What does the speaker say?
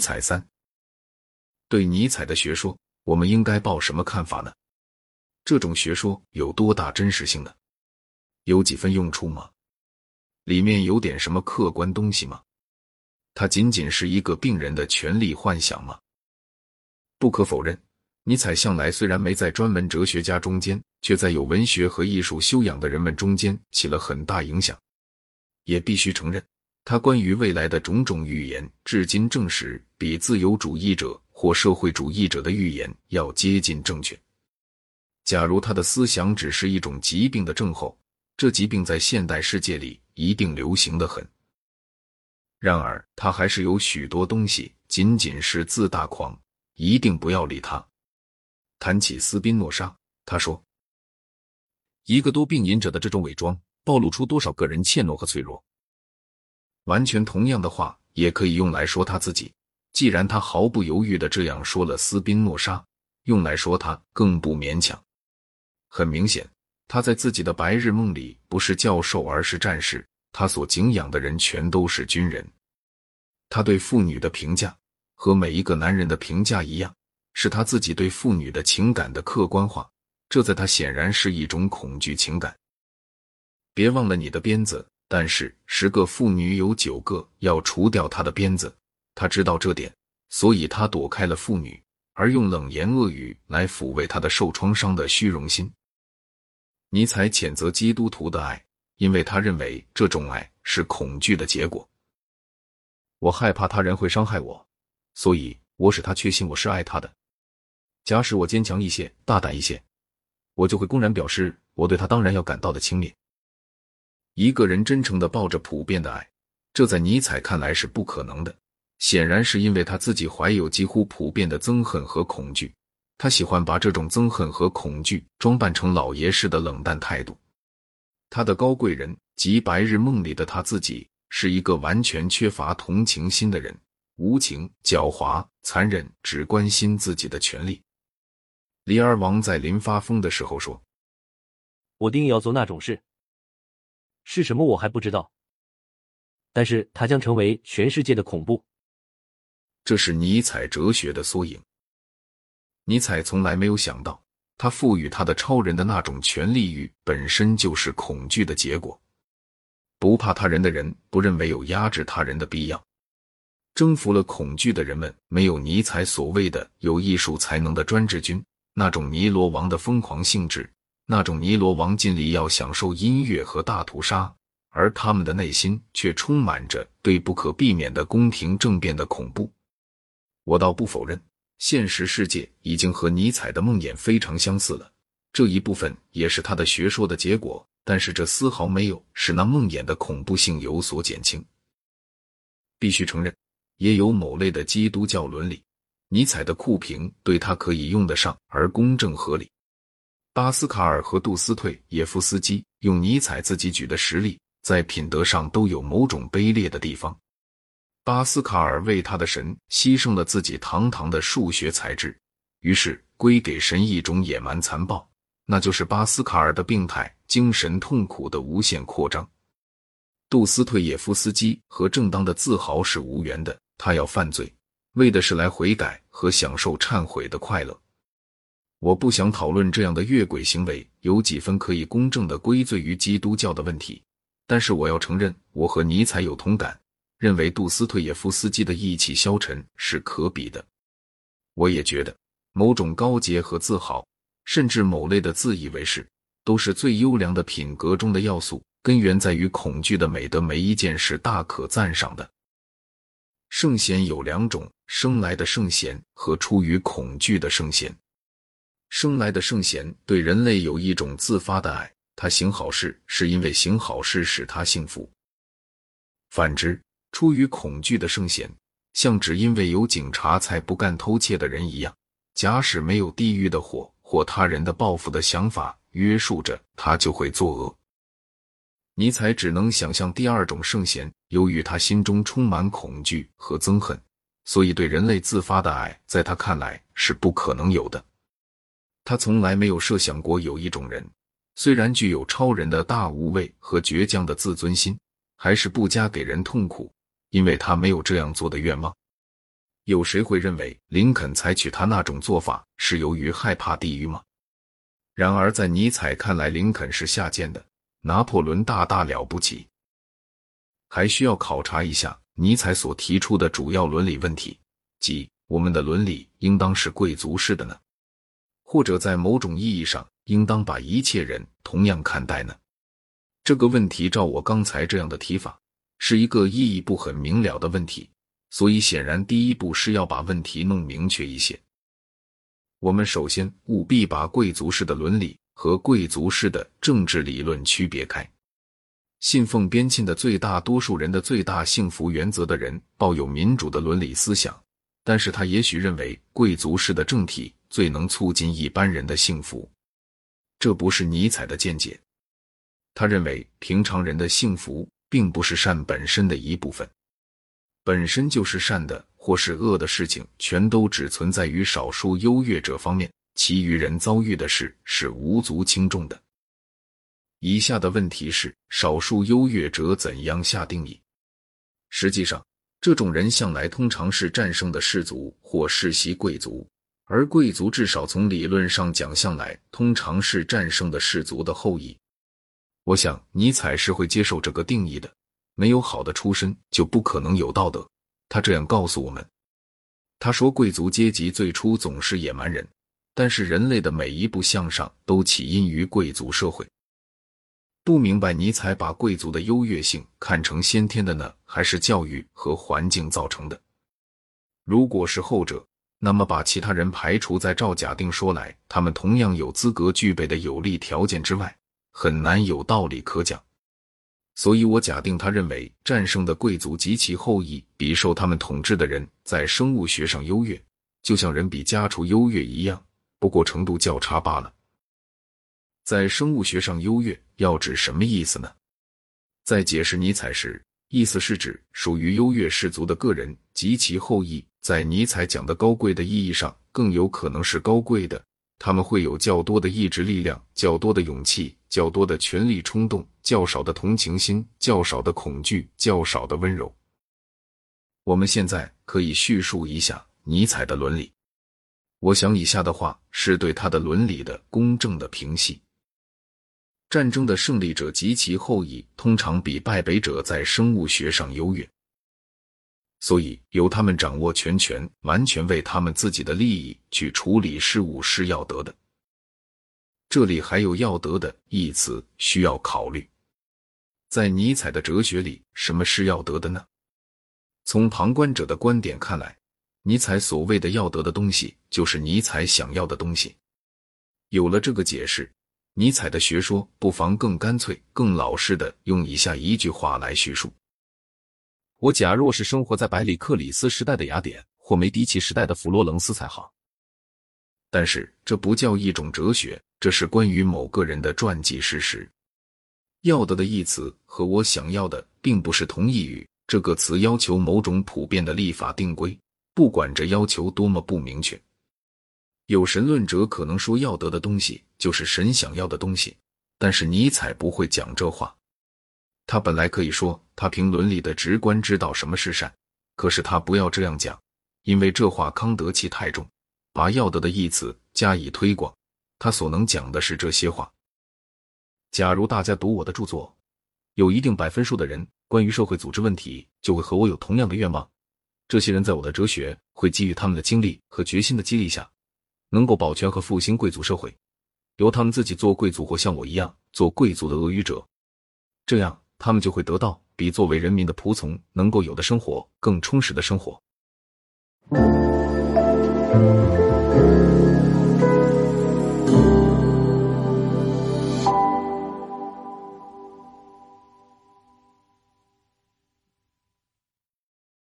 采三，对尼采的学说，我们应该抱什么看法呢？这种学说有多大真实性呢？有几分用处吗？里面有点什么客观东西吗？它仅仅是一个病人的权利幻想吗？不可否认，尼采向来虽然没在专门哲学家中间，却在有文学和艺术修养的人们中间起了很大影响。也必须承认，他关于未来的种种预言，至今证实比自由主义者或社会主义者的预言要接近正确。假如他的思想只是一种疾病的症候，这疾病在现代世界里一定流行的很。然而，他还是有许多东西仅仅是自大狂，一定不要理他。谈起斯宾诺莎，他说：“一个多病瘾者的这种伪装。”暴露出多少个人怯懦和脆弱？完全同样的话也可以用来说他自己。既然他毫不犹豫的这样说了斯宾诺莎，用来说他更不勉强。很明显，他在自己的白日梦里不是教授，而是战士。他所敬仰的人全都是军人。他对妇女的评价和每一个男人的评价一样，是他自己对妇女的情感的客观化。这在他显然是一种恐惧情感。别忘了你的鞭子，但是十个妇女有九个要除掉他的鞭子。他知道这点，所以他躲开了妇女，而用冷言恶语来抚慰他的受创伤的虚荣心。尼采谴责基督徒的爱，因为他认为这种爱是恐惧的结果。我害怕他人会伤害我，所以我使他确信我是爱他的。假使我坚强一些、大胆一些，我就会公然表示我对他当然要感到的轻蔑。一个人真诚的抱着普遍的爱，这在尼采看来是不可能的。显然是因为他自己怀有几乎普遍的憎恨和恐惧。他喜欢把这种憎恨和恐惧装扮成老爷式的冷淡态度。他的高贵人及白日梦里的他自己是一个完全缺乏同情心的人，无情、狡猾、残忍，只关心自己的权利。李二王在临发疯的时候说：“我定要做那种事。”是什么我还不知道，但是它将成为全世界的恐怖。这是尼采哲学的缩影。尼采从来没有想到，他赋予他的超人的那种权力欲本身就是恐惧的结果。不怕他人的人不认为有压制他人的必要。征服了恐惧的人们，没有尼采所谓的有艺术才能的专制军那种尼罗王的疯狂性质。那种尼罗王尽力要享受音乐和大屠杀，而他们的内心却充满着对不可避免的宫廷政变的恐怖。我倒不否认，现实世界已经和尼采的梦魇非常相似了，这一部分也是他的学说的结果。但是这丝毫没有使那梦魇的恐怖性有所减轻。必须承认，也有某类的基督教伦理，尼采的酷评对他可以用得上，而公正合理。巴斯卡尔和杜斯退耶夫斯基用尼采自己举的实例，在品德上都有某种卑劣的地方。巴斯卡尔为他的神牺牲了自己堂堂的数学才智，于是归给神一种野蛮残暴，那就是巴斯卡尔的病态精神痛苦的无限扩张。杜斯退耶夫斯基和正当的自豪是无缘的，他要犯罪，为的是来悔改和享受忏悔的快乐。我不想讨论这样的越轨行为有几分可以公正的归罪于基督教的问题，但是我要承认，我和尼采有同感，认为杜斯特耶夫斯基的意气消沉是可比的。我也觉得，某种高洁和自豪，甚至某类的自以为是，都是最优良的品格中的要素。根源在于恐惧的美德，没一件是大可赞赏的。圣贤有两种：生来的圣贤和出于恐惧的圣贤。生来的圣贤对人类有一种自发的爱，他行好事是因为行好事使他幸福。反之，出于恐惧的圣贤，像只因为有警察才不干偷窃的人一样，假使没有地狱的火或他人的报复的想法约束着他，就会作恶。尼采只能想象第二种圣贤，由于他心中充满恐惧和憎恨，所以对人类自发的爱，在他看来是不可能有的。他从来没有设想过有一种人，虽然具有超人的大无畏和倔强的自尊心，还是不加给人痛苦，因为他没有这样做的愿望。有谁会认为林肯采取他那种做法是由于害怕地狱吗？然而，在尼采看来，林肯是下贱的，拿破仑大大了不起。还需要考察一下尼采所提出的主要伦理问题，即我们的伦理应当是贵族式的呢，或者在某种意义上应当把一切人同样看待呢？这个问题，照我刚才这样的提法，是一个意义不很明了的问题。所以，显然第一步是要把问题弄明确一些。我们首先务必把贵族式的伦理和贵族式的政治理论区别开。信奉边沁的最大多数人的最大幸福原则的人，抱有民主的伦理思想，但是他也许认为贵族式的政体最能促进一般人的幸福。这不是尼采的见解。他认为平常人的幸福并不是善本身的一部分。本身就是善的或是恶的事情，全都只存在于少数优越者方面，其余人遭遇的事是无足轻重的。以下的问题是：少数优越者怎样下定义？实际上，这种人向来通常是战胜的士族或世袭贵族，而贵族至少从理论上讲，向来通常是战胜的士族的后裔。我想，尼采是会接受这个定义的。没有好的出身，就不可能有道德。他这样告诉我们。他说，贵族阶级最初总是野蛮人，但是人类的每一步向上都起因于贵族社会。不明白尼采把贵族的优越性看成先天的呢，还是教育和环境造成的？如果是后者，那么把其他人排除在照假定说来，他们同样有资格具备的有利条件之外，很难有道理可讲。所以，我假定他认为战胜的贵族及其后裔比受他们统治的人在生物学上优越，就像人比家畜优越一样，不过程度较差罢了。在生物学上优越要指什么意思呢？在解释尼采时，意思是指属于优越氏族的个人及其后裔，在尼采讲的高贵的意义上，更有可能是高贵的。他们会有较多的意志力量、较多的勇气、较多的权力冲动、较少的同情心、较少的恐惧、较少的温柔。我们现在可以叙述一下尼采的伦理。我想以下的话是对他的伦理的公正的评析：战争的胜利者及其后裔通常比败北者在生物学上优越。所以，由他们掌握全权，完全为他们自己的利益去处理事务是要得的。这里还有“要得的”一词需要考虑。在尼采的哲学里，什么是要得的呢？从旁观者的观点看来，尼采所谓的要得的东西，就是尼采想要的东西。有了这个解释，尼采的学说不妨更干脆、更老实的用以下一句话来叙述。我假若是生活在百里克里斯时代的雅典或梅迪奇时代的佛罗伦斯才好，但是这不叫一种哲学，这是关于某个人的传记事实。要得的一词和我想要的并不是同义语，这个词要求某种普遍的立法定规，不管这要求多么不明确。有神论者可能说要得的东西就是神想要的东西，但是尼采不会讲这话。他本来可以说，他凭伦理的直观知道什么是善，可是他不要这样讲，因为这话康德气太重，把要得的义词加以推广。他所能讲的是这些话。假如大家读我的著作，有一定百分数的人关于社会组织问题就会和我有同样的愿望。这些人在我的哲学会给予他们的经历和决心的激励下，能够保全和复兴贵族社会，由他们自己做贵族或像我一样做贵族的俄语者，这样。他们就会得到比作为人民的仆从能够有的生活更充实的生活。